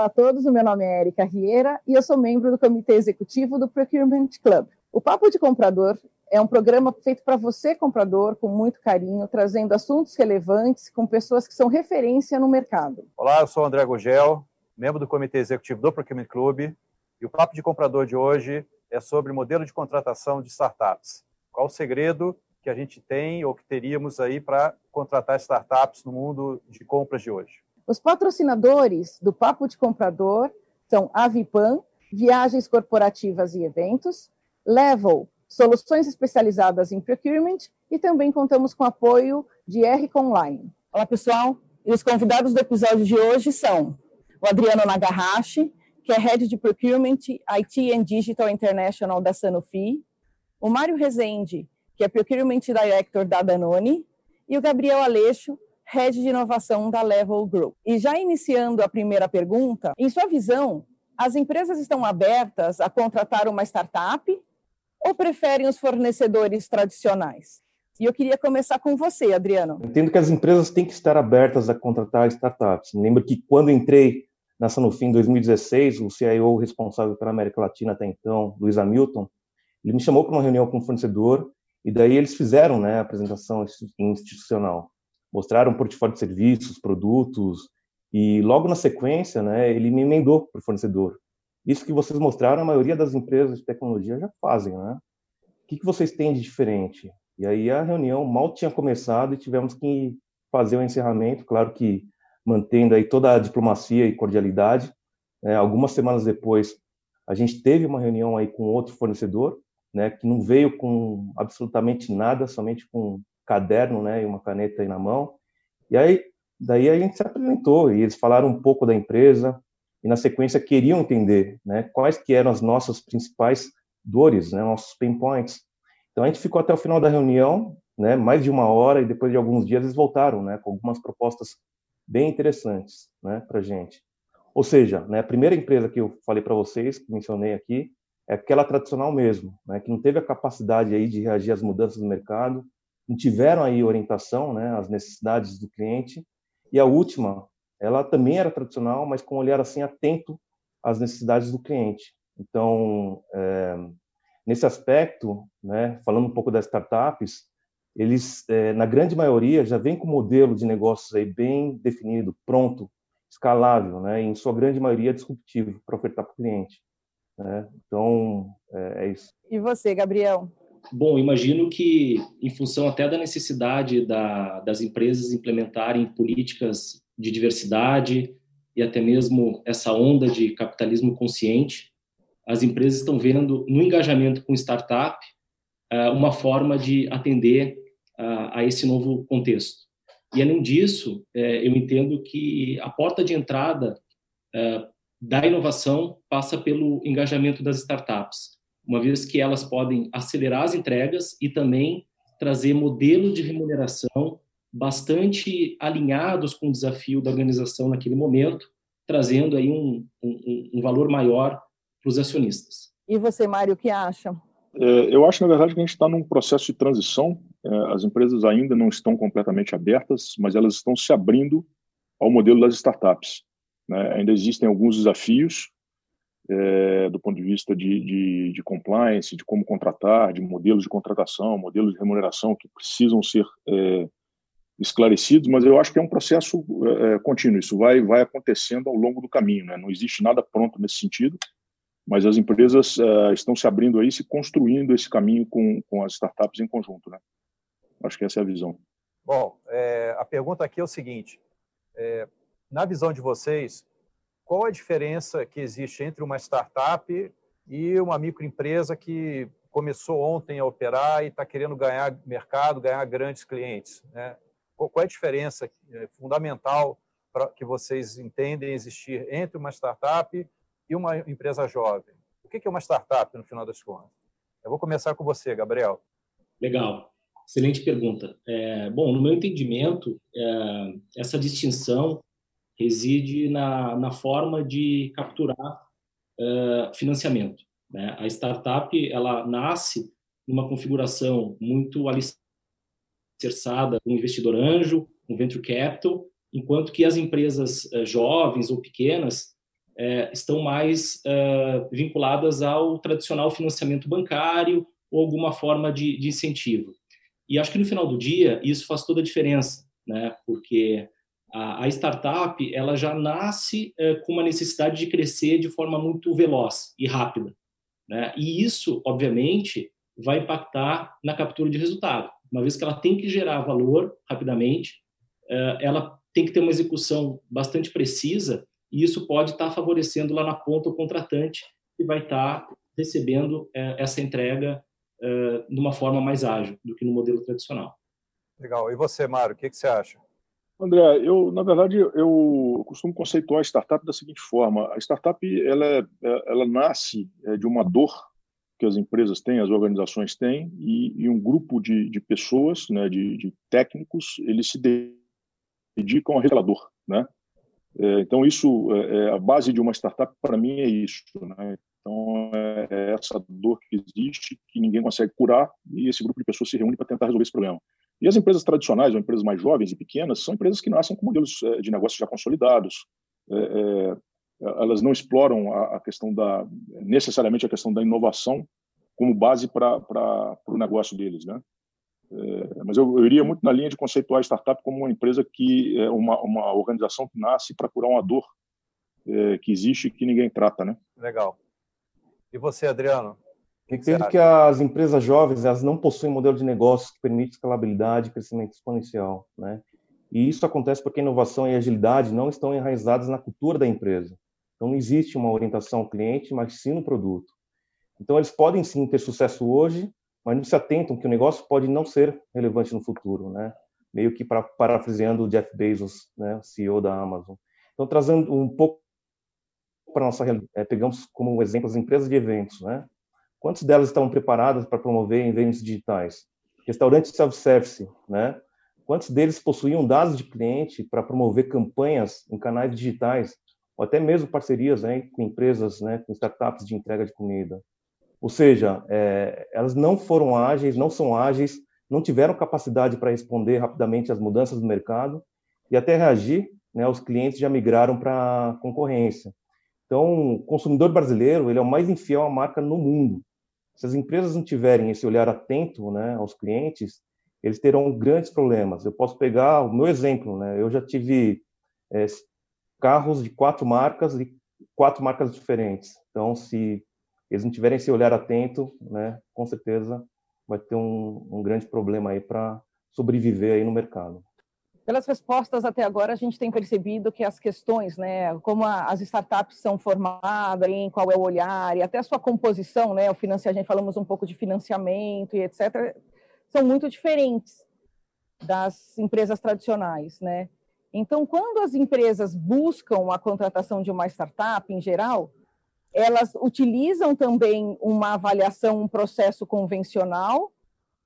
Olá a todos, meu nome é Erika Rieira e eu sou membro do Comitê Executivo do Procurement Club. O Papo de Comprador é um programa feito para você, comprador, com muito carinho, trazendo assuntos relevantes com pessoas que são referência no mercado. Olá, eu sou o André Gugel, membro do Comitê Executivo do Procurement Club, e o Papo de Comprador de hoje é sobre modelo de contratação de startups. Qual o segredo que a gente tem ou que teríamos aí para contratar startups no mundo de compras de hoje? Os patrocinadores do Papo de Comprador são a Vipan, Viagens Corporativas e Eventos, Level, soluções especializadas em procurement e também contamos com apoio de R Online. Olá, pessoal. E os convidados do episódio de hoje são o Adriano Nagahashi, que é Head de Procurement IT and Digital International da Sanofi, o Mário Rezende, que é Procurement Director da Danone, e o Gabriel Aleixo, Head de Inovação da Level Group. E já iniciando a primeira pergunta, em sua visão, as empresas estão abertas a contratar uma startup ou preferem os fornecedores tradicionais? E eu queria começar com você, Adriano. Entendo que as empresas têm que estar abertas a contratar startups. Lembro que quando entrei na Sanofi em 2016, o CIO responsável pela América Latina até então, Luiz Hamilton, ele me chamou para uma reunião com o fornecedor e daí eles fizeram né, a apresentação institucional. Mostraram um portfólio de serviços, produtos, e logo na sequência, né, ele me emendou para o fornecedor. Isso que vocês mostraram, a maioria das empresas de tecnologia já fazem, né? O que, que vocês têm de diferente? E aí a reunião mal tinha começado e tivemos que fazer o encerramento, claro que mantendo aí toda a diplomacia e cordialidade. É, algumas semanas depois, a gente teve uma reunião aí com outro fornecedor, né, que não veio com absolutamente nada, somente com caderno, né, e uma caneta aí na mão. E aí, daí a gente se apresentou e eles falaram um pouco da empresa e na sequência queriam entender, né, quais que eram as nossas principais dores, né, nossos pain points. Então a gente ficou até o final da reunião, né, mais de uma hora e depois de alguns dias eles voltaram, né, com algumas propostas bem interessantes né, para gente. Ou seja, né, a primeira empresa que eu falei para vocês, que mencionei aqui, é aquela tradicional mesmo, né, que não teve a capacidade aí de reagir às mudanças do mercado, tiveram aí orientação né, às necessidades do cliente. E a última, ela também era tradicional, mas com um olhar assim atento às necessidades do cliente. Então, é, nesse aspecto, né, falando um pouco das startups, eles, é, na grande maioria, já vem com um modelo de negócios aí bem definido, pronto, escalável, né? E, em sua grande maioria, disruptivo para ofertar para o cliente. Né? Então, é, é, isso. E você, Gabriel? Bom, imagino que, em função até da necessidade da, das empresas implementarem políticas de diversidade e até mesmo essa onda de capitalismo consciente, as empresas estão vendo no engajamento com startup uh, uma forma de atender a, a esse novo contexto. E, além disso, é, eu entendo que a porta de entrada é, da inovação passa pelo engajamento das startups, uma vez que elas podem acelerar as entregas e também trazer modelos de remuneração bastante alinhados com o desafio da organização naquele momento, trazendo aí um, um, um valor maior para os acionistas. E você, Mário, o que acha? É, eu acho, na verdade, que a gente está num processo de transição. É, as empresas ainda não estão completamente abertas, mas elas estão se abrindo ao modelo das startups. Né? Ainda existem alguns desafios é, do ponto de vista de, de, de, compliance, de como contratar, de modelos de contratação, modelos de remuneração que precisam ser é, esclarecidos, mas eu acho que é um processo é, contínuo. Isso vai, vai acontecendo ao longo do caminho. Né? Não existe nada pronto nesse sentido mas as empresas estão se abrindo aí, se construindo esse caminho com, com as startups em conjunto, né? Acho que essa é a visão. Bom, a pergunta aqui é o seguinte: na visão de vocês, qual a diferença que existe entre uma startup e uma microempresa que começou ontem a operar e está querendo ganhar mercado, ganhar grandes clientes? Né? Qual é a diferença é, fundamental que vocês entendem existir entre uma startup e uma empresa jovem? O que é uma startup, no final das contas? Eu vou começar com você, Gabriel. Legal. Excelente pergunta. É, bom, no meu entendimento, é, essa distinção reside na, na forma de capturar é, financiamento. Né? A startup ela nasce numa configuração muito alicerçada com um investidor anjo, um venture capital, enquanto que as empresas é, jovens ou pequenas é, estão mais vinculadas ao tradicional financiamento bancário ou alguma forma de, de, incentivo. E acho que no final do dia isso faz toda a diferença, né? Porque a, startup ela já nasce é, com uma necessidade de crescer de forma muito veloz e rápida, né? E isso, obviamente, vai impactar na captura de resultado. Uma vez que ela tem que gerar valor rapidamente, é, ela tem que ter uma execução bastante precisa e isso pode estar favorecendo lá na ponta o contratante que vai estar recebendo é, essa entrega é, de uma forma mais ágil do que no modelo tradicional. Legal. E você, Mário, o que, que você acha? André, eu na verdade eu costumo conceituar a startup da seguinte forma: a startup ela, é, ela nasce de uma dor que as empresas têm, as organizações têm, e, e um grupo de, de pessoas, né, de, de, técnicos, eles se dedicam ao revelador, né? É, então, isso, é, é, a base de uma startup, para mim, é isso. Né? Então, é, é essa dor que existe, que ninguém consegue curar, e esse grupo de pessoas se reúne para tentar resolver esse problema. E as empresas tradicionais, ou empresas mais jovens e pequenas, são empresas que nascem com modelos é, de negócios já consolidados. É, elas não exploram a, a, questão da, necessariamente a questão da inovação como base para o negócio deles, né? É, mas eu, eu, iria muito na linha de conceituar a startup como uma empresa que é uma, uma organização que nasce para curar uma dor é, que existe e que ninguém trata, né? Legal. E você, Adriano? Acredito que as empresas jovens elas não possuem modelo de negócio que permite escalabilidade e crescimento exponencial, né? E isso acontece porque inovação e agilidade não estão enraizadas na cultura da empresa. Então não existe uma orientação ao cliente, mas sim no produto. Então eles podem sim ter sucesso hoje, mas não se atentam que o negócio pode não ser relevante no futuro, né? Meio que para parafraseando o Jeff Bezos, né, CEO da Amazon. Então, trazendo um pouco para nossa é, pegamos como exemplo as empresas de eventos, né? Quantas delas estão preparadas para promover eventos digitais? Restaurantes self-service, né? Quantos deles possuíam dados de cliente para promover campanhas em canais digitais ou até mesmo parcerias né, com empresas, né, com startups de entrega de comida? Ou seja, é, elas não foram ágeis, não são ágeis, não tiveram capacidade para responder rapidamente às mudanças do mercado e até reagir, né, os clientes já migraram para a concorrência. Então, o consumidor brasileiro ele é o mais infiel à marca no mundo. Se as empresas não tiverem esse olhar atento né, aos clientes, eles terão grandes problemas. Eu posso pegar o meu exemplo, né? Eu já tive é, carros de quatro marcas e quatro marcas diferentes. Então, se eles não tiverem esse olhar atento, né, com certeza vai ter um, um grande problema aí para sobreviver aí no mercado. Pelas respostas até agora, a gente tem percebido que as questões, né, como a, as startups são formadas, em qual é o olhar, e até a sua composição, né, o financiamento, falamos um pouco de financiamento e etc., são muito diferentes das empresas tradicionais, né? Então, quando as empresas buscam a contratação de uma startup, em geral, elas utilizam também uma avaliação, um processo convencional,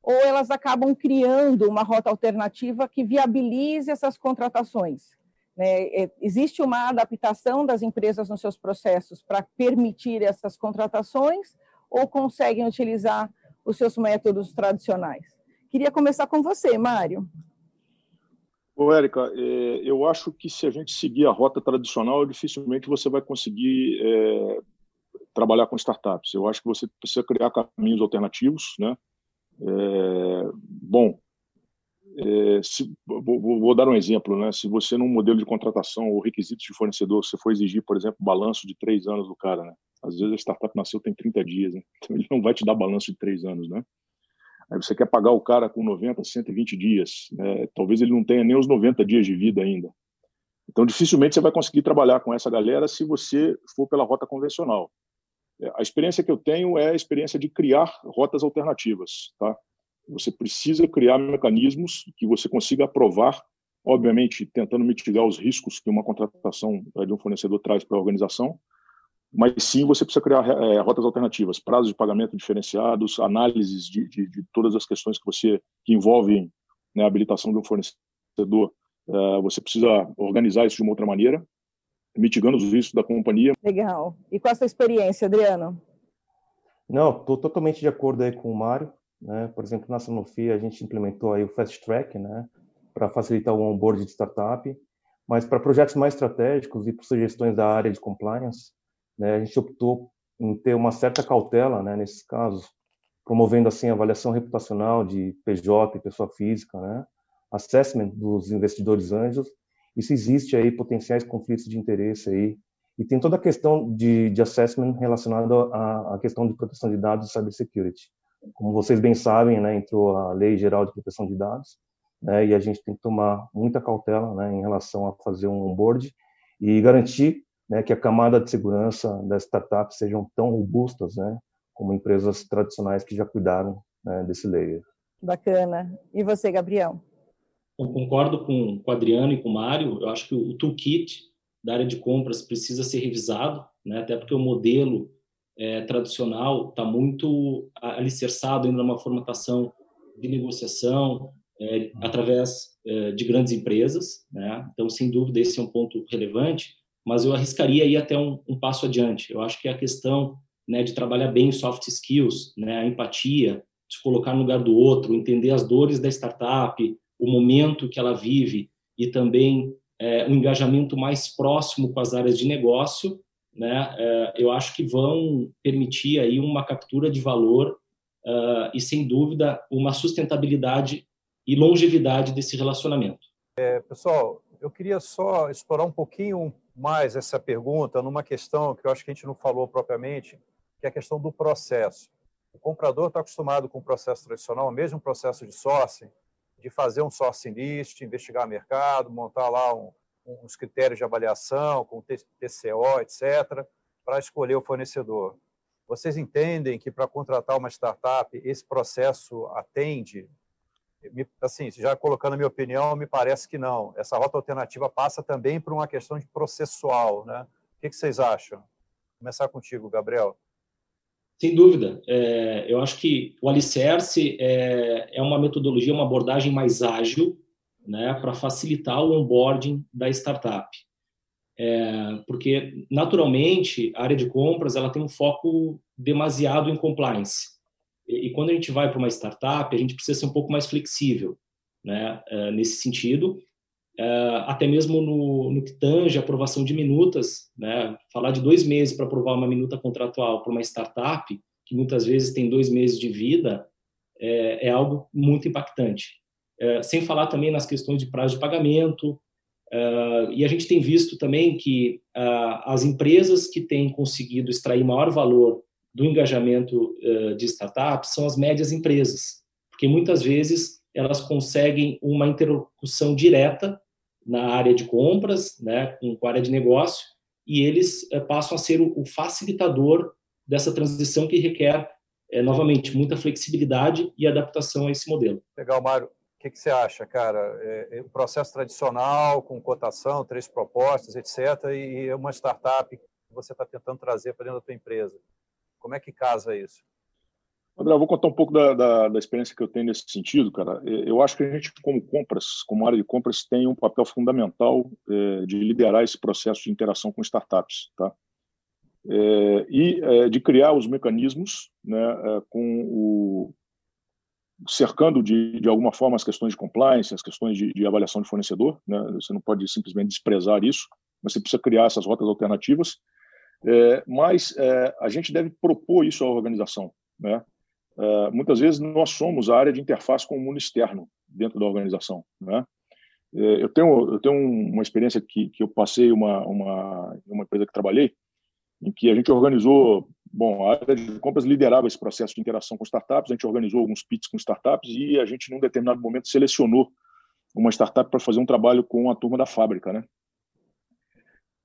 ou elas acabam criando uma rota alternativa que viabilize essas contratações. Né? É, existe uma adaptação das empresas nos seus processos para permitir essas contratações, ou conseguem utilizar os seus métodos tradicionais? Queria começar com você, Mário. Ô, Érica, é, eu acho que se a gente seguir a rota tradicional, dificilmente você vai conseguir é, trabalhar com startups. Eu acho que você precisa criar caminhos alternativos, né? É, bom, é, se, vou, vou, dar um exemplo, né? Se você num modelo de contratação ou requisitos de fornecedor, você for exigir, por exemplo, balanço de três anos do cara, né? Às vezes a startup nasceu tem 30 dias, né? Então ele não vai te dar balanço de três anos, né? Aí você quer pagar o cara com 90, 120 dias, né? talvez ele não tenha nem os 90 dias de vida ainda. Então dificilmente você vai conseguir trabalhar com essa galera se você for pela rota convencional. É, a experiência que eu tenho é a experiência de criar rotas alternativas. Tá? Você precisa criar mecanismos que você consiga aprovar, obviamente tentando mitigar os riscos que uma contratação de um fornecedor traz para a organização, mas sim você precisa criar é, rotas alternativas, prazos de pagamento diferenciados, análises de, de, de todas as questões que você que envolvem né, a habilitação de um fornecedor. É, você precisa organizar isso de uma outra maneira mitigando os riscos da companhia. Legal. E qual a sua experiência, Adriano? Não, estou totalmente de acordo aí com o Mário. Né? Por exemplo, na Sanofi a gente implementou aí o Fast Track, né, para facilitar o onboard de startup. Mas para projetos mais estratégicos e por sugestões da área de compliance, né, a gente optou em ter uma certa cautela, né, nesses casos, promovendo assim avaliação reputacional de PJ e pessoa física, né, assessment dos investidores anjos, se existe aí potenciais conflitos de interesse aí, e tem toda a questão de, de assessment relacionada à, à questão de proteção de dados e cybersecurity. Como vocês bem sabem, né, entrou a Lei Geral de Proteção de Dados, né, e a gente tem que tomar muita cautela né, em relação a fazer um onboard e garantir né, que a camada de segurança das startups sejam tão robustas né, como empresas tradicionais que já cuidaram né, desse layer. Bacana. E você, Gabriel? Eu concordo com, com o Adriano e com o Mário. Eu acho que o toolkit da área de compras precisa ser revisado, né? até porque o modelo é, tradicional está muito alicerçado ainda numa formatação de negociação é, através é, de grandes empresas. Né? Então, sem dúvida, esse é um ponto relevante, mas eu arriscaria ir até um, um passo adiante. Eu acho que a questão né, de trabalhar bem soft skills, né, a empatia, se colocar no lugar do outro, entender as dores da startup, o momento que ela vive e também é, um engajamento mais próximo com as áreas de negócio, né, é, eu acho que vão permitir aí uma captura de valor uh, e, sem dúvida, uma sustentabilidade e longevidade desse relacionamento. É, pessoal, eu queria só explorar um pouquinho mais essa pergunta numa questão que eu acho que a gente não falou propriamente, que é a questão do processo. O comprador está acostumado com o processo tradicional, mesmo processo de sourcing, de fazer um sourcing list, investigar mercado, montar lá um, uns critérios de avaliação, com TCO, etc., para escolher o fornecedor. Vocês entendem que para contratar uma startup esse processo atende? Assim, já colocando a minha opinião, me parece que não. Essa rota alternativa passa também por uma questão de processual, né? O que vocês acham? Vou começar contigo, Gabriel. Sem dúvida. É, eu acho que o Alicerce é, é uma metodologia, uma abordagem mais ágil né, para facilitar o onboarding da startup. É, porque, naturalmente, a área de compras ela tem um foco demasiado em compliance. E, e quando a gente vai para uma startup, a gente precisa ser um pouco mais flexível né, é, nesse sentido até mesmo no, no, que tange aprovação de minutas, né? falar de dois meses para aprovar uma minuta contratual para uma startup, que muitas vezes tem dois meses de vida, é, é algo muito impactante. Uh, sem falar também nas questões de prazo de pagamento, uh, e a gente tem visto também que as empresas que têm conseguido extrair maior valor do engajamento de startups são as médias empresas, porque muitas vezes elas conseguem uma interlocução direta na área de compras, né, com, a área de negócio, e eles é, passam a ser o, o, facilitador dessa transição que requer, é, novamente, muita flexibilidade e adaptação a esse modelo. Legal, Mário. O que, que você acha, cara? É, o processo tradicional, com cotação, três propostas, etc., e uma startup que você está tentando trazer para dentro da tua empresa. Como é que casa isso? André, eu vou contar um pouco da, da, da, experiência que eu tenho nesse sentido, cara. Eu acho que a gente, como compras, como área de compras, tem um papel fundamental é, de liderar esse processo de interação com startups, tá? É, e é, de criar os mecanismos, né, é, com o cercando de, de alguma forma as questões de compliance, as questões de, de avaliação de fornecedor. Né? Você não pode simplesmente desprezar isso, mas você precisa criar essas rotas alternativas. É, mas é, a gente deve propor isso à organização, né? Uh, muitas vezes nós somos a área de interface com o mundo externo dentro da organização, né? Eh, eu tenho eu tenho uma experiência que, que eu passei uma uma uma empresa que trabalhei em que a gente organizou bom a área de compras liderava esse processo de interação com startups a gente organizou alguns pits com startups e a gente num determinado momento selecionou uma startup para fazer um trabalho com a turma da fábrica, né?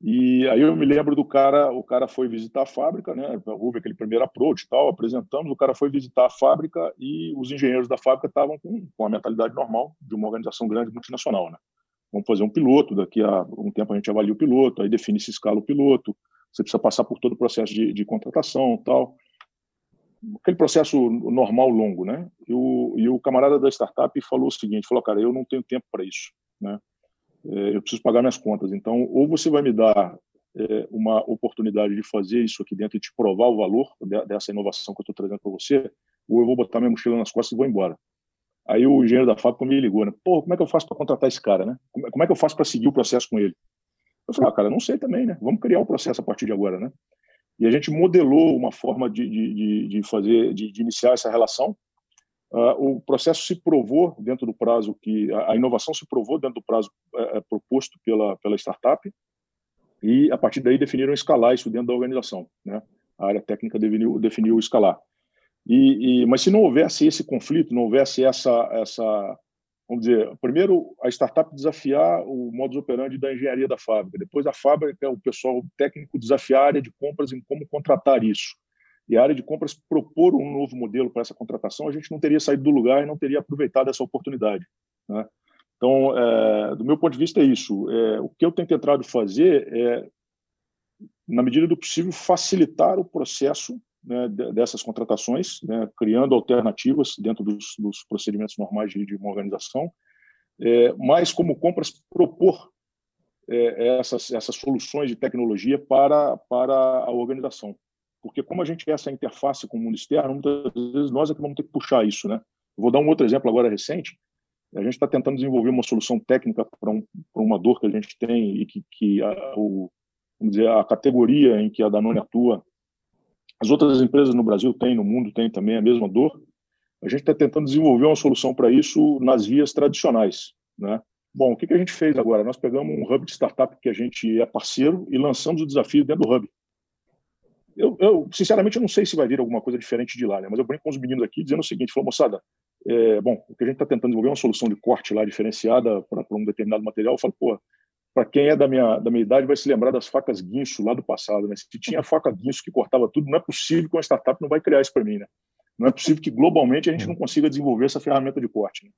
E aí eu me lembro do cara, o cara foi visitar a fábrica, né? Houve aquele primeiro approach tal, apresentamos, o cara foi visitar a fábrica e os engenheiros da fábrica estavam com, com a mentalidade normal de uma organização grande multinacional, né? Vamos fazer um piloto, daqui a um tempo a gente avalia o piloto, aí define se escala o piloto, você precisa passar por todo o processo de, de contratação tal. Aquele processo normal, longo, né? E o, e o camarada da startup falou o seguinte, falou, cara, eu não tenho tempo para isso, né? É, eu preciso pagar minhas contas. Então, ou você vai me dar é, uma oportunidade de fazer isso aqui dentro e te provar o valor dessa inovação que eu estou trazendo para você, ou eu vou botar minha mochila nas costas e vou embora. Aí o engenheiro da fábrica me ligou, né? Pô, como é que eu faço para contratar esse cara, né? Como é que eu faço para seguir o processo com ele? Eu falei, ah, cara, não sei também, né? Vamos criar o processo a partir de agora, né? E a gente modelou uma forma de, de, de fazer, de, de, iniciar essa relação. Uh, o processo se provou dentro do prazo que a, inovação se provou dentro do prazo é, proposto pela pela startup e a partir daí definiram escalar isso dentro da organização, né? A área técnica definiu, definiu escalar. E, e, mas se não houvesse esse conflito, não houvesse essa, essa, vamos dizer, primeiro a startup desafiar o modus operandi da engenharia da fábrica, depois a fábrica, o pessoal técnico desafiar a área de compras em como contratar isso. E a área de compras propor um novo modelo para essa contratação, a gente não teria saído do lugar e não teria aproveitado essa oportunidade. Né? Então, é, do meu ponto de vista, é isso. É, o que eu tenho tentado fazer é, na medida do possível, facilitar o processo né, dessas contratações, né, criando alternativas dentro dos, dos procedimentos normais de, de uma organização, é, mas como compras propor é, essas, essas soluções de tecnologia para, para a organização. Porque como a gente quer essa interface com o mundo externo, muitas vezes nós é que vamos ter que puxar isso. Né? Vou dar um outro exemplo agora recente. A gente está tentando desenvolver uma solução técnica para um, uma dor que a gente tem e que, que a, o, vamos dizer, a categoria em que a Danone atua as outras empresas no Brasil têm, no mundo têm também a mesma dor. A gente está tentando desenvolver uma solução para isso nas vias tradicionais. Né? Bom, o que, que a gente fez agora? Nós pegamos um hub de startup que a gente é parceiro e lançamos o desafio dentro do hub. Eu, eu sinceramente, eu não sei se vai vir alguma coisa diferente de lá, né? mas eu brinco com os meninos aqui dizendo o seguinte: falou, moçada, é, bom, o que a gente está tentando desenvolver é uma solução de corte lá diferenciada para um determinado material. Eu falo, pô, para quem é da minha, da minha idade vai se lembrar das facas guincho lá do passado, né? Se tinha faca guincho que cortava tudo, não é possível que uma startup não vai criar isso para mim, né? Não é possível que globalmente a gente não consiga desenvolver essa ferramenta de corte. Né?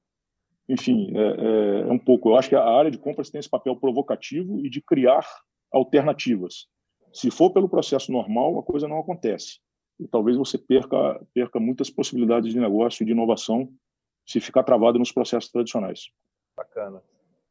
Enfim, é, é, é, um pouco. Eu acho que a área de compras tem esse papel provocativo e de criar alternativas. Se for pelo processo normal, a coisa não acontece. E talvez você perca, perca muitas possibilidades de negócio e de inovação se ficar travado nos processos tradicionais. Bacana.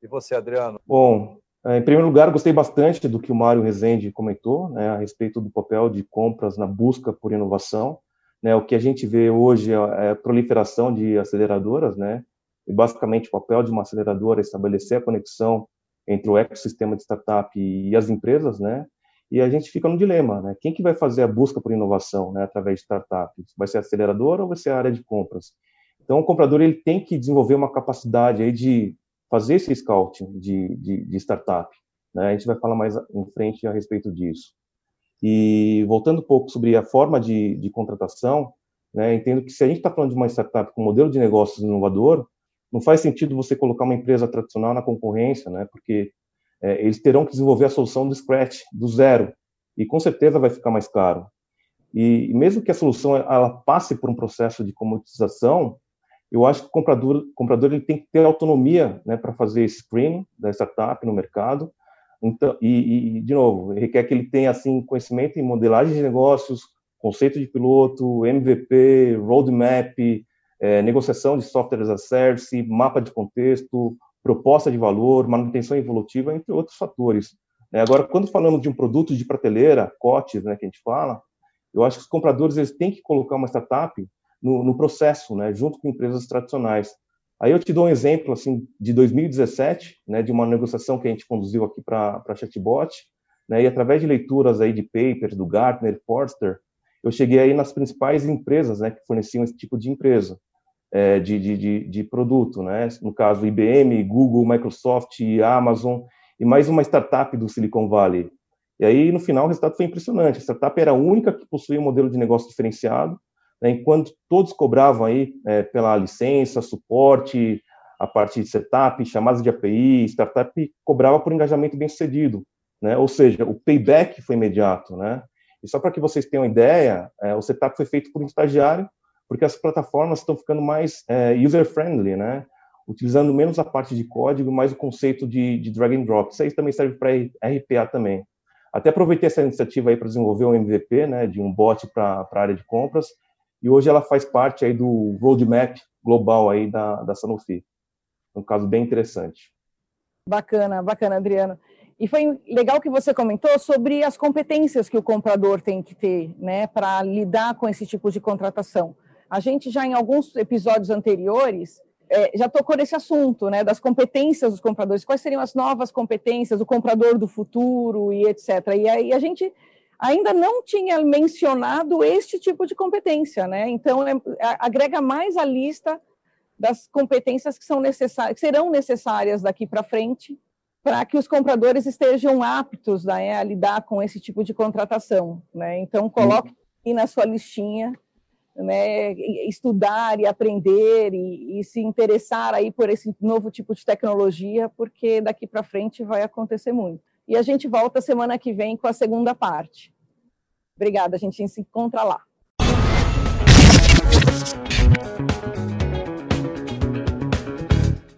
E você, Adriano? Bom, é, em primeiro lugar, gostei bastante do que o Mário Rezende comentou né, a respeito do papel de compras na busca por inovação. Né, o que a gente vê hoje é, é a proliferação de aceleradoras, né, e basicamente o papel de uma aceleradora é estabelecer a conexão entre o ecossistema de startup e as empresas, né, e a gente fica no dilema, né, quem que vai fazer a busca por inovação né, através de startups? Vai ser a aceleradora ou vai ser a área de compras? Então, o comprador ele tem que desenvolver uma capacidade aí de fazer esse scouting de, de, de startup. Né? A gente vai falar mais em frente a respeito disso. E voltando um pouco sobre a forma de, de contratação, né, entendo que se a gente está falando de uma startup com modelo de negócios inovador, não faz sentido você colocar uma empresa tradicional na concorrência, né, porque é, eles terão que desenvolver a solução do scratch, do zero, e com certeza vai ficar mais caro. E, mesmo que a solução ela passe por um processo de comoditização, eu acho que o comprador, comprador ele tem que ter autonomia né, para fazer screening da startup no mercado. Então, e, e, de novo, requer que ele tenha assim conhecimento em modelagem de negócios, conceito de piloto, MVP, roadmap, é, negociação de software as a service, mapa de contexto, proposta de valor, manutenção evolutiva, entre outros fatores. É, agora, quando falamos de um produto de prateleira, COTES, né, que a gente fala, eu acho que os compradores eles têm que colocar uma startup no, no processo, né, junto com empresas tradicionais. Aí eu te dou um exemplo assim de 2017, né, de uma negociação que a gente conduziu aqui para a chatbot, né, e através de leituras aí de papers do Gartner, Forrester, eu cheguei aí nas principais empresas, né, que forneciam esse tipo de empresa, de, de, de, de, produto, né, no caso IBM, Google, Microsoft, Amazon e mais uma startup do Silicon Valley. E aí no final o resultado foi impressionante. A startup era a única que possuía um modelo de negócio diferenciado né, enquanto todos cobravam aí é, pela licença, suporte, a parte de setup, chamadas de API, startup cobrava por engajamento bem sucedido, né? Ou seja, o payback foi imediato, né? E só para que vocês tenham ideia, é, o setup foi feito por um estagiário, porque as plataformas estão ficando mais é, user-friendly, né? Utilizando menos a parte de código, mais o conceito de, de drag and drop. Isso aí também serve para RPA também. Até aproveitei essa iniciativa aí para desenvolver um MVP, né, de um bot para a área de compras, e hoje ela faz parte aí do roadmap global aí da, da Sanofi. Um caso bem interessante. Bacana, bacana, Adriano. E foi legal que você comentou sobre as competências que o comprador tem que ter, né, para lidar com esse tipo de contratação. A gente já em alguns episódios anteriores é, já tocou nesse assunto, né, das competências dos compradores, quais seriam as novas competências, o comprador do futuro e etc. E aí a gente ainda não tinha mencionado este tipo de competência, né? Então é, agrega mais a lista das competências que são necessárias, que serão necessárias daqui para frente, para que os compradores estejam aptos né, a lidar com esse tipo de contratação, né? Então coloque aí na sua listinha né, estudar e aprender e, e, se interessar aí por esse novo tipo de tecnologia, porque daqui para frente vai acontecer muito. E a gente volta semana que vem com a segunda parte. Obrigada, a gente se encontra lá.